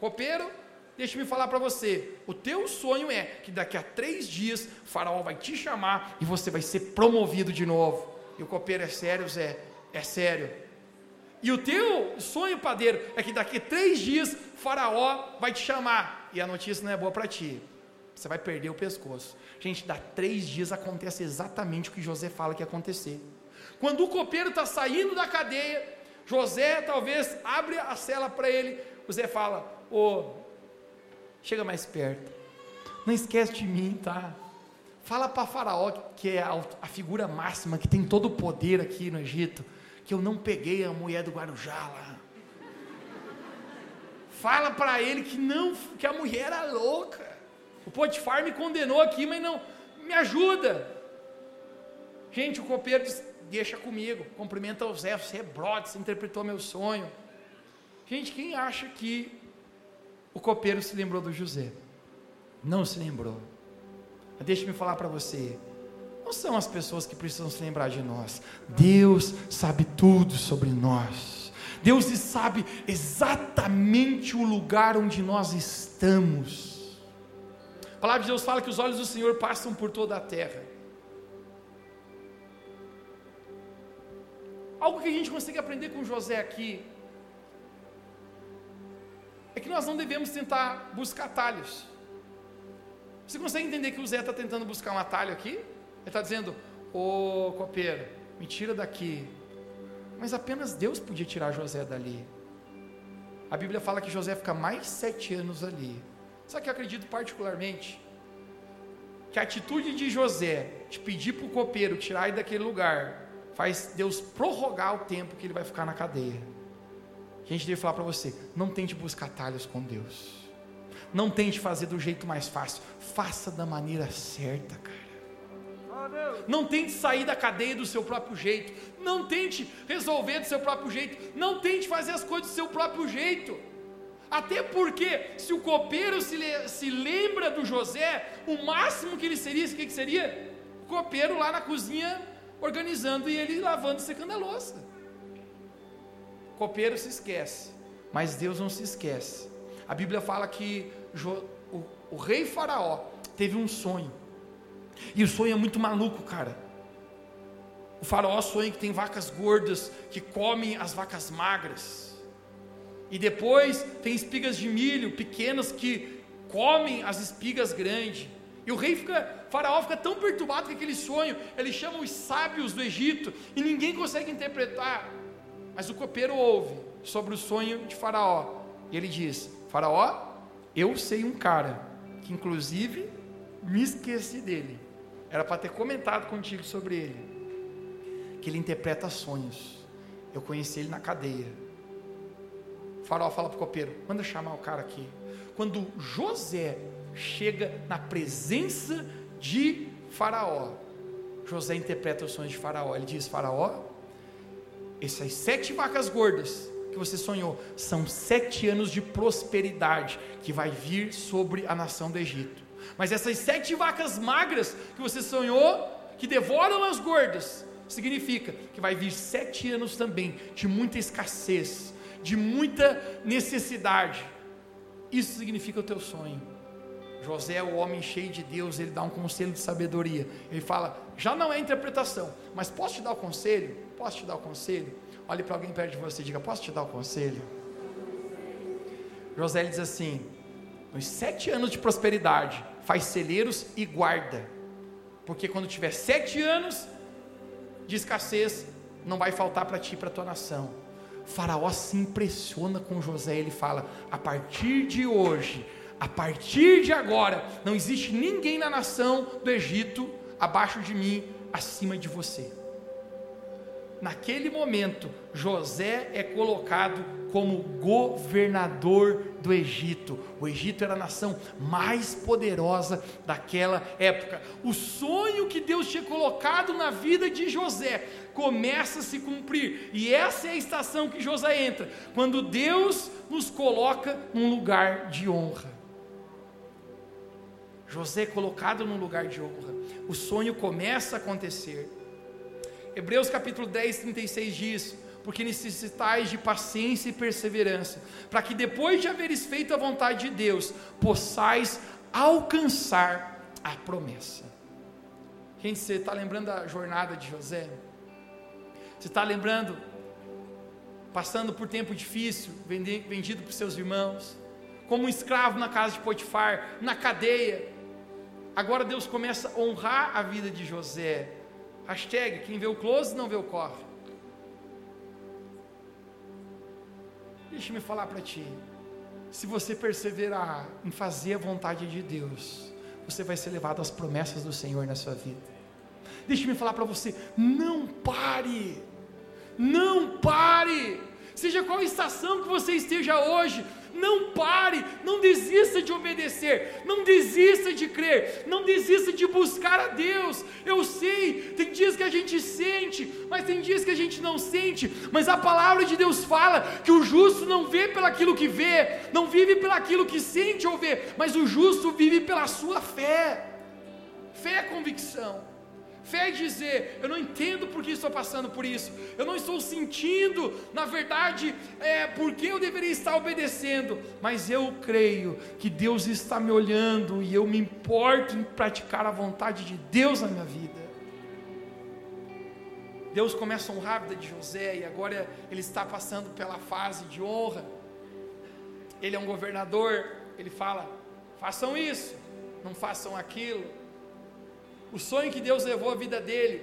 copeiro, deixa-me falar para você. O teu sonho é que daqui a três dias faraó vai te chamar e você vai ser promovido de novo. E o copeiro é sério, Zé? É sério. E o teu sonho, padeiro, é que daqui três dias Faraó vai te chamar. E a notícia não é boa para ti. Você vai perder o pescoço. Gente, dá três dias acontece exatamente o que José fala que ia acontecer. Quando o copeiro está saindo da cadeia, José talvez abre a cela para ele. José fala: Ô, oh, chega mais perto. Não esquece de mim, tá? Fala para Faraó, que é a, a, figura máxima, que tem todo o poder aqui no Egito, que eu não peguei a mulher do Guarujá lá. Fala para ele que não, que a mulher era louca. O Potifar me condenou aqui, mas não, me ajuda. Gente, o copeiro diz, deixa comigo, cumprimenta o Zé, você é brother, você interpretou meu sonho. Gente, quem acha que o copeiro se lembrou do José? Não se lembrou. Deixe-me falar para você. Não são as pessoas que precisam se lembrar de nós. Deus sabe tudo sobre nós. Deus sabe exatamente o lugar onde nós estamos. A palavra de Deus fala que os olhos do Senhor passam por toda a terra. Algo que a gente consegue aprender com José aqui é que nós não devemos tentar buscar atalhos. Você consegue entender que o Zé está tentando buscar um atalho aqui? Ele está dizendo: Ô copeiro, me tira daqui. Mas apenas Deus podia tirar José dali. A Bíblia fala que José fica mais sete anos ali. Só que eu acredito particularmente que a atitude de José de pedir para o copeiro tirar ele daquele lugar faz Deus prorrogar o tempo que ele vai ficar na cadeia. A gente deve falar para você: não tente buscar atalhos com Deus. Não tente fazer do jeito mais fácil. Faça da maneira certa, cara. Não tente sair da cadeia do seu próprio jeito. Não tente resolver do seu próprio jeito. Não tente fazer as coisas do seu próprio jeito. Até porque, se o copeiro se, se lembra do José, o máximo que ele seria, o que, que seria? O copeiro lá na cozinha organizando e ele lavando e secando a louça. O copeiro se esquece, mas Deus não se esquece. A Bíblia fala que o, o rei Faraó teve um sonho. E o sonho é muito maluco, cara. O faraó sonha que tem vacas gordas que comem as vacas magras. E depois tem espigas de milho pequenas que comem as espigas grandes. E o rei fica, o faraó fica tão perturbado com aquele sonho, ele chama os sábios do Egito e ninguém consegue interpretar. Mas o copeiro ouve sobre o sonho de faraó. E ele diz: Faraó, eu sei um cara que inclusive me esqueci dele. Era para ter comentado contigo sobre ele. Que ele interpreta sonhos. Eu conheci ele na cadeia. O faraó fala para o copeiro: manda chamar o cara aqui. Quando José chega na presença de Faraó, José interpreta os sonhos de Faraó. Ele diz: Faraó, essas sete vacas gordas que você sonhou são sete anos de prosperidade que vai vir sobre a nação do Egito. Mas essas sete vacas magras que você sonhou, que devoram as gordas, significa que vai vir sete anos também de muita escassez, de muita necessidade. Isso significa o teu sonho. José é o homem cheio de Deus, ele dá um conselho de sabedoria. Ele fala: já não é interpretação, mas posso te dar o conselho? Posso te dar o conselho? Olhe para alguém perto de você e diga: posso te dar o conselho? José diz assim: nos sete anos de prosperidade, faz celeiros e guarda, porque quando tiver sete anos de escassez, não vai faltar para ti e para tua nação. Faraó se impressiona com José, ele fala: a partir de hoje, a partir de agora, não existe ninguém na nação do Egito abaixo de mim, acima de você. Naquele momento, José é colocado como governador do Egito. O Egito era a nação mais poderosa daquela época. O sonho que Deus tinha colocado na vida de José começa a se cumprir. E essa é a estação que José entra, quando Deus nos coloca num lugar de honra. José é colocado num lugar de honra. O sonho começa a acontecer. Hebreus capítulo 10, 36 diz: Porque necessitais de paciência e perseverança, para que depois de haveres feito a vontade de Deus, possais alcançar a promessa. Gente, você está lembrando da jornada de José? Você está lembrando, passando por tempo difícil, vendido por seus irmãos, como um escravo na casa de Potifar, na cadeia. Agora Deus começa a honrar a vida de José, Hashtag, quem vê o close não vê o corre. Deixa-me falar para ti. Se você perseverar em fazer a vontade de Deus, você vai ser levado às promessas do Senhor na sua vida. Deixa-me falar para você, não pare. Não pare. Seja qual estação que você esteja hoje, não pare, não desista de obedecer, não desista de crer, não desista de buscar a Deus. Eu sei, tem dias que a gente sente, mas tem dias que a gente não sente. Mas a palavra de Deus fala que o justo não vê pelaquilo que vê, não vive pelaquilo que sente ou vê, mas o justo vive pela sua fé. Fé é convicção. Fé é dizer, eu não entendo por que estou passando por isso, eu não estou sentindo, na verdade, é, por que eu deveria estar obedecendo, mas eu creio que Deus está me olhando e eu me importo em praticar a vontade de Deus na minha vida. Deus começa a honrar a vida de José e agora ele está passando pela fase de honra. Ele é um governador, ele fala: façam isso, não façam aquilo. O sonho que Deus levou a vida dele.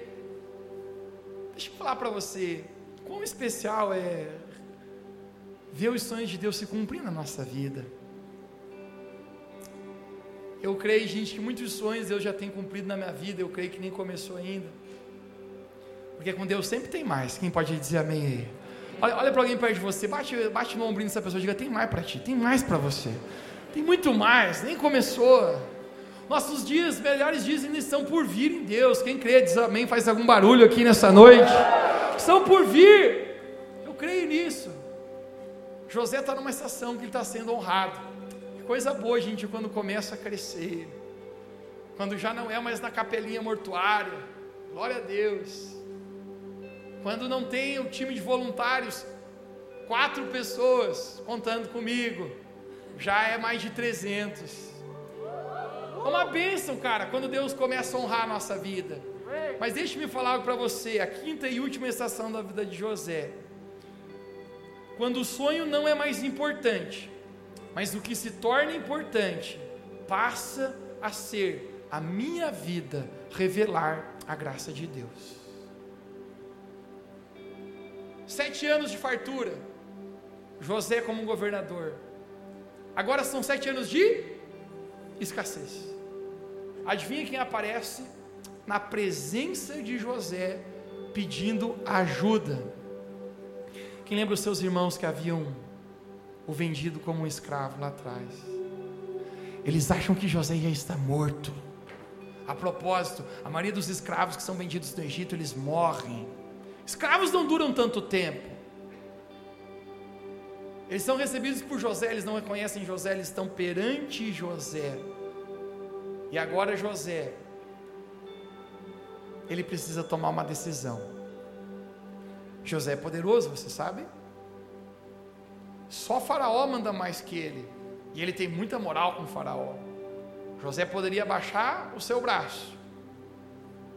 Deixa eu falar para você, quão especial é ver os sonhos de Deus se cumprir na nossa vida. Eu creio, gente, que muitos sonhos Deus já tem cumprido na minha vida, eu creio que nem começou ainda. Porque com Deus sempre tem mais. Quem pode dizer amém aí? Olha, olha para alguém perto de você, bate, bate no ombrinho dessa pessoa diga: tem mais para ti, tem mais para você. Tem muito mais, nem começou. Nossos dias, melhores dias ainda estão por vir em Deus. Quem crê, diz amém, faz algum barulho aqui nessa noite. Estão por vir. Eu creio nisso. José está numa estação que ele está sendo honrado. Que coisa boa, gente, quando começa a crescer. Quando já não é mais na capelinha mortuária. Glória a Deus quando não tem o time de voluntários, quatro pessoas contando comigo, já é mais de 300. É uma bênção, cara, quando Deus começa a honrar a nossa vida. Mas deixe-me falar algo para você, a quinta e última estação da vida de José. Quando o sonho não é mais importante, mas o que se torna importante passa a ser a minha vida revelar a graça de Deus. Sete anos de fartura. José como governador. Agora são sete anos de escassez. Adivinha quem aparece na presença de José pedindo ajuda? Quem lembra os seus irmãos que haviam o vendido como um escravo lá atrás? Eles acham que José já está morto. A propósito, a maioria dos escravos que são vendidos no Egito, eles morrem. Escravos não duram tanto tempo. Eles são recebidos por José, eles não reconhecem José, eles estão perante José. E agora José, ele precisa tomar uma decisão. José é poderoso, você sabe? Só Faraó manda mais que ele. E ele tem muita moral com Faraó. José poderia baixar o seu braço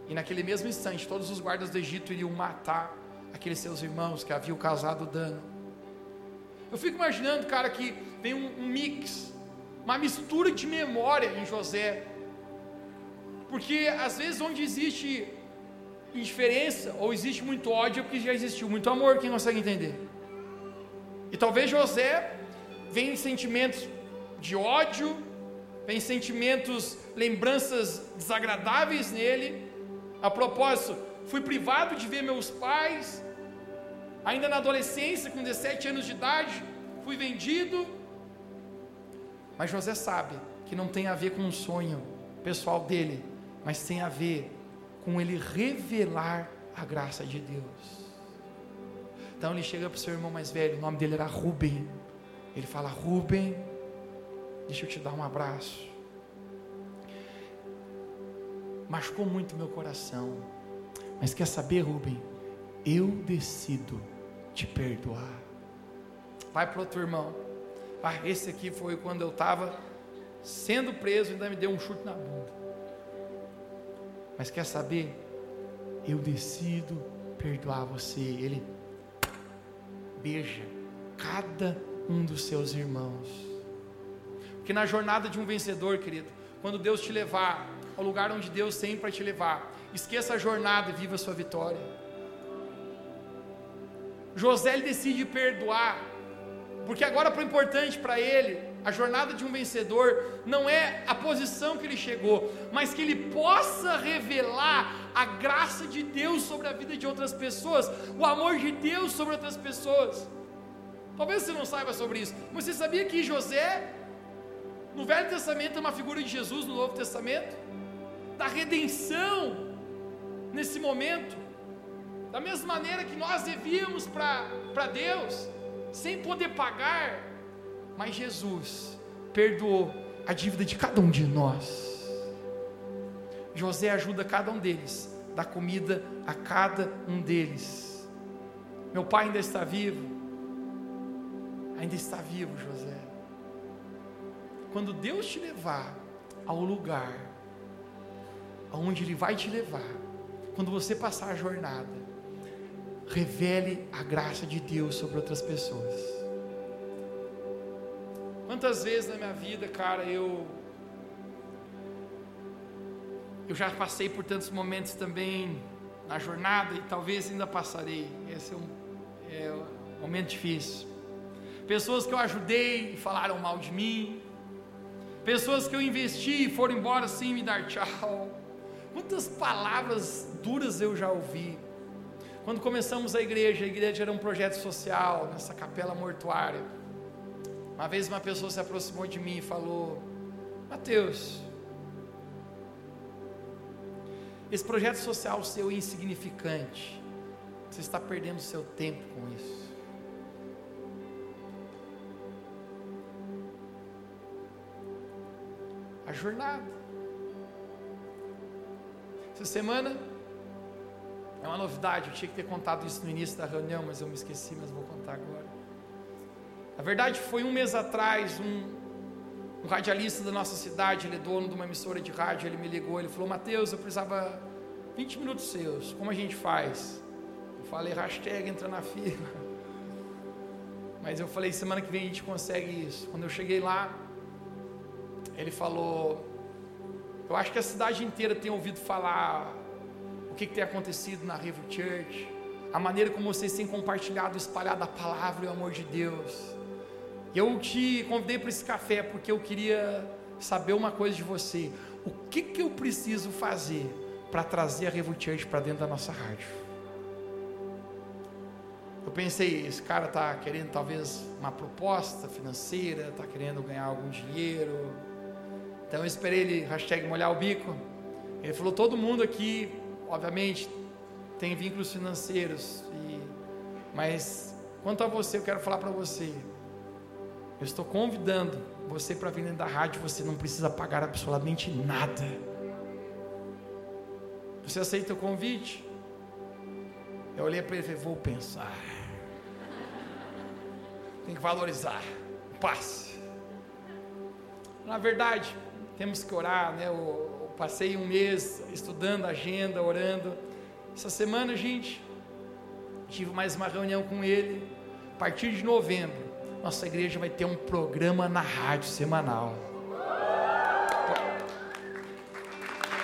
e naquele mesmo instante, todos os guardas do Egito iriam matar aqueles seus irmãos que haviam causado dano. Eu fico imaginando, cara, que vem um, um mix, uma mistura de memória em José. Porque às vezes onde existe indiferença ou existe muito ódio, é porque já existiu muito amor, quem consegue entender? E talvez José venha sentimentos de ódio, vem sentimentos, lembranças desagradáveis nele, a propósito, fui privado de ver meus pais, ainda na adolescência, com 17 anos de idade, fui vendido. Mas José sabe que não tem a ver com um sonho pessoal dele, mas tem a ver com ele revelar a graça de Deus. Então ele chega para o seu irmão mais velho, o nome dele era Rubem. Ele fala: Rubem, deixa eu te dar um abraço machucou muito meu coração. Mas quer saber, Rubem? Eu decido te perdoar. Vai para outro irmão. Ah, esse aqui foi quando eu estava sendo preso e ainda me deu um chute na bunda. Mas quer saber? Eu decido perdoar você. Ele beija cada um dos seus irmãos. Porque na jornada de um vencedor, querido, quando Deus te levar ao lugar onde Deus tem para te levar. Esqueça a jornada e viva a sua vitória. José decide perdoar, porque agora o importante para ele, a jornada de um vencedor não é a posição que ele chegou, mas que ele possa revelar a graça de Deus sobre a vida de outras pessoas, o amor de Deus sobre outras pessoas. Talvez você não saiba sobre isso, mas você sabia que José, no Velho Testamento, é uma figura de Jesus no Novo Testamento? da redenção nesse momento. Da mesma maneira que nós devíamos para Deus, sem poder pagar, mas Jesus perdoou a dívida de cada um de nós. José ajuda cada um deles, dá comida a cada um deles. Meu pai ainda está vivo, ainda está vivo, José. Quando Deus te levar ao lugar aonde Ele vai te levar, quando você passar a jornada, revele a graça de Deus sobre outras pessoas. Quantas vezes na minha vida, cara, eu eu já passei por tantos momentos também na jornada e talvez ainda passarei. Esse é um, é um momento difícil. Pessoas que eu ajudei e falaram mal de mim. Pessoas que eu investi e foram embora sem me dar tchau. Quantas palavras duras eu já ouvi. Quando começamos a igreja, a igreja era um projeto social, nessa capela mortuária. Uma vez uma pessoa se aproximou de mim e falou: Mateus, esse projeto social seu é insignificante, você está perdendo seu tempo com isso. A jornada. Essa semana é uma novidade, eu tinha que ter contado isso no início da reunião, mas eu me esqueci, mas vou contar agora. Na verdade, foi um mês atrás, um, um radialista da nossa cidade, ele é dono de uma emissora de rádio, ele me ligou, ele falou, Mateus, eu precisava 20 minutos seus, como a gente faz? Eu falei, hashtag entra na fila. <laughs> Mas eu falei, semana que vem a gente consegue isso. Quando eu cheguei lá, ele falou, eu acho que a cidade inteira tem ouvido falar que, que tem acontecido na River Church, a maneira como vocês têm compartilhado, espalhado a palavra e o amor de Deus. Eu te convidei para esse café porque eu queria saber uma coisa de você. O que, que eu preciso fazer para trazer a River Church para dentro da nossa rádio? Eu pensei, esse cara está querendo talvez uma proposta financeira, está querendo ganhar algum dinheiro. Então eu esperei ele, hashtag molhar o bico. Ele falou, todo mundo aqui obviamente, tem vínculos financeiros, e, mas quanto a você, eu quero falar para você. Eu estou convidando você para vir dentro da rádio, você não precisa pagar absolutamente nada. Você aceita o convite? Eu olhei para ele e falei, vou pensar. Tem que valorizar. Passe. Na verdade, temos que orar, né? O, Passei um mês estudando a agenda, orando. Essa semana, gente, tive mais uma reunião com ele. A partir de novembro, nossa igreja vai ter um programa na rádio semanal.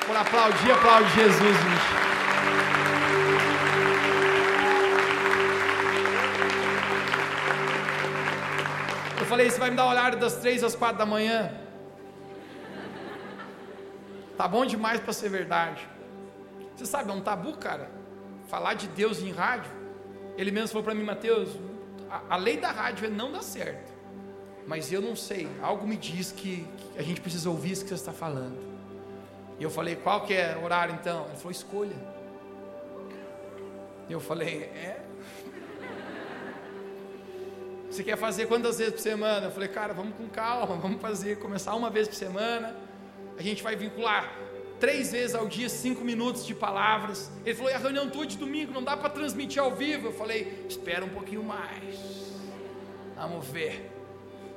Por aplaudir, aplaudir Jesus, gente. Eu falei, você vai me dar horário das três às quatro da manhã? Tá bom demais para ser verdade. Você sabe, é um tabu, cara. Falar de Deus em rádio. Ele mesmo falou para mim, Mateus, a, a, lei da rádio é não dá certo. Mas eu não sei, algo me diz que, que a gente precisa ouvir isso que você está falando. E eu falei, qual que é o horário então? Ele falou, escolha. E eu falei, é? <laughs> Você quer fazer quantas vezes por semana? Eu falei, cara, vamos com calma, vamos fazer, começar uma vez por semana a gente vai vincular três vezes ao dia, cinco minutos de palavras. Ele falou: e a reunião tua de domingo não dá para transmitir ao vivo? Eu falei: espera um pouquinho mais. Vamos ver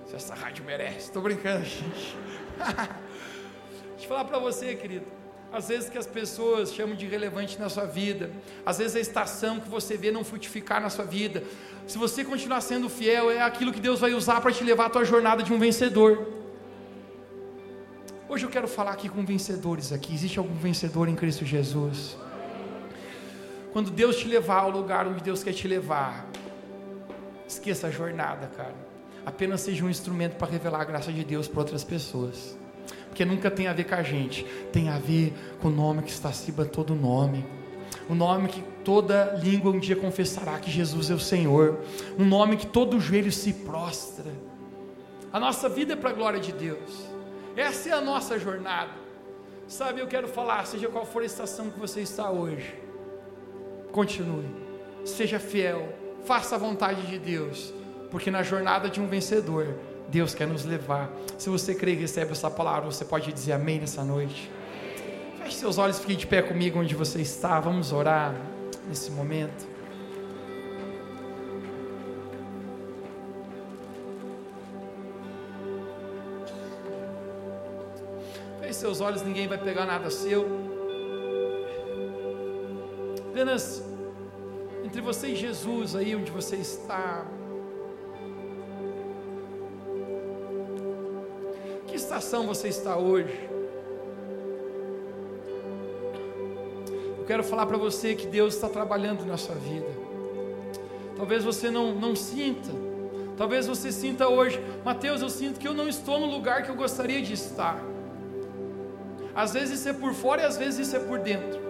se essa rádio merece. Estou brincando, <laughs> gente. Deixa eu falar para você, querido. Às vezes que as pessoas chamam de relevante na sua vida, às vezes a estação que você vê não frutificar na sua vida. Se você continuar sendo fiel, é aquilo que Deus vai usar para te levar a tua jornada de um vencedor. Hoje eu quero falar aqui com vencedores aqui. Existe algum vencedor em Cristo Jesus? Quando Deus te levar ao lugar onde Deus quer te levar, esqueça a jornada, cara. Apenas seja um instrumento para revelar a graça de Deus para outras pessoas. Porque nunca tem a ver com a gente, tem a ver com o nome que está acima de todo nome. O nome que toda língua um dia confessará que Jesus é o Senhor. Um nome que todo joelho se prostra. A nossa vida é para a glória de Deus. Essa é a nossa jornada. Sabe, eu quero falar, seja qual for a estação que você está hoje, continue, seja fiel, faça a vontade de Deus, porque na jornada de um vencedor, Deus quer nos levar. Se você crê e recebe essa palavra, você pode dizer amém nessa noite. Feche seus olhos, fique de pé comigo onde você está. Vamos orar nesse momento. Seus olhos, ninguém vai pegar nada seu. Apenas entre você e Jesus, aí onde você está. Que estação você está hoje? Eu quero falar para você que Deus está trabalhando na sua vida. Talvez você não, não sinta, talvez você sinta hoje, Mateus, eu sinto que eu não estou no lugar que eu gostaria de estar. Às vezes isso é por fora e às vezes isso é por dentro.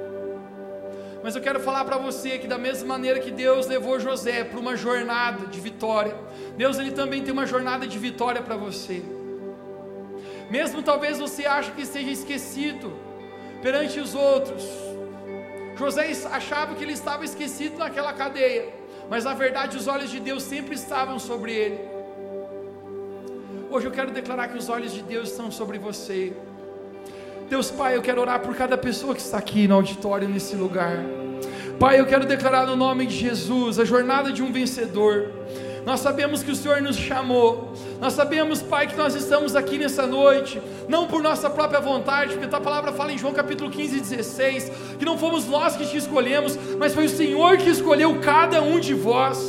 Mas eu quero falar para você que da mesma maneira que Deus levou José para uma jornada de vitória, Deus ele também tem uma jornada de vitória para você. Mesmo talvez você ache que esteja esquecido perante os outros. José achava que ele estava esquecido naquela cadeia, mas na verdade os olhos de Deus sempre estavam sobre ele. Hoje eu quero declarar que os olhos de Deus estão sobre você. Deus Pai, eu quero orar por cada pessoa que está aqui no auditório, nesse lugar. Pai, eu quero declarar no nome de Jesus a jornada de um vencedor. Nós sabemos que o Senhor nos chamou. Nós sabemos, Pai, que nós estamos aqui nessa noite, não por nossa própria vontade, porque a palavra fala em João capítulo 15, 16, que não fomos nós que te escolhemos, mas foi o Senhor que escolheu cada um de vós.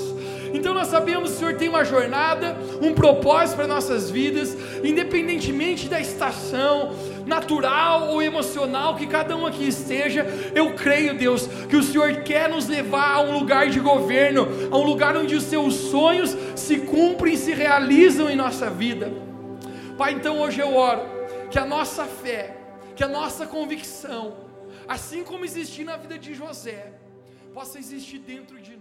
Então nós sabemos que o Senhor tem uma jornada, um propósito para nossas vidas, independentemente da estação natural ou emocional que cada um aqui esteja. Eu creio, Deus, que o Senhor quer nos levar a um lugar de governo, a um lugar onde os seus sonhos se cumprem, se realizam em nossa vida. Pai, então hoje eu oro que a nossa fé, que a nossa convicção, assim como existiu na vida de José, possa existir dentro de nós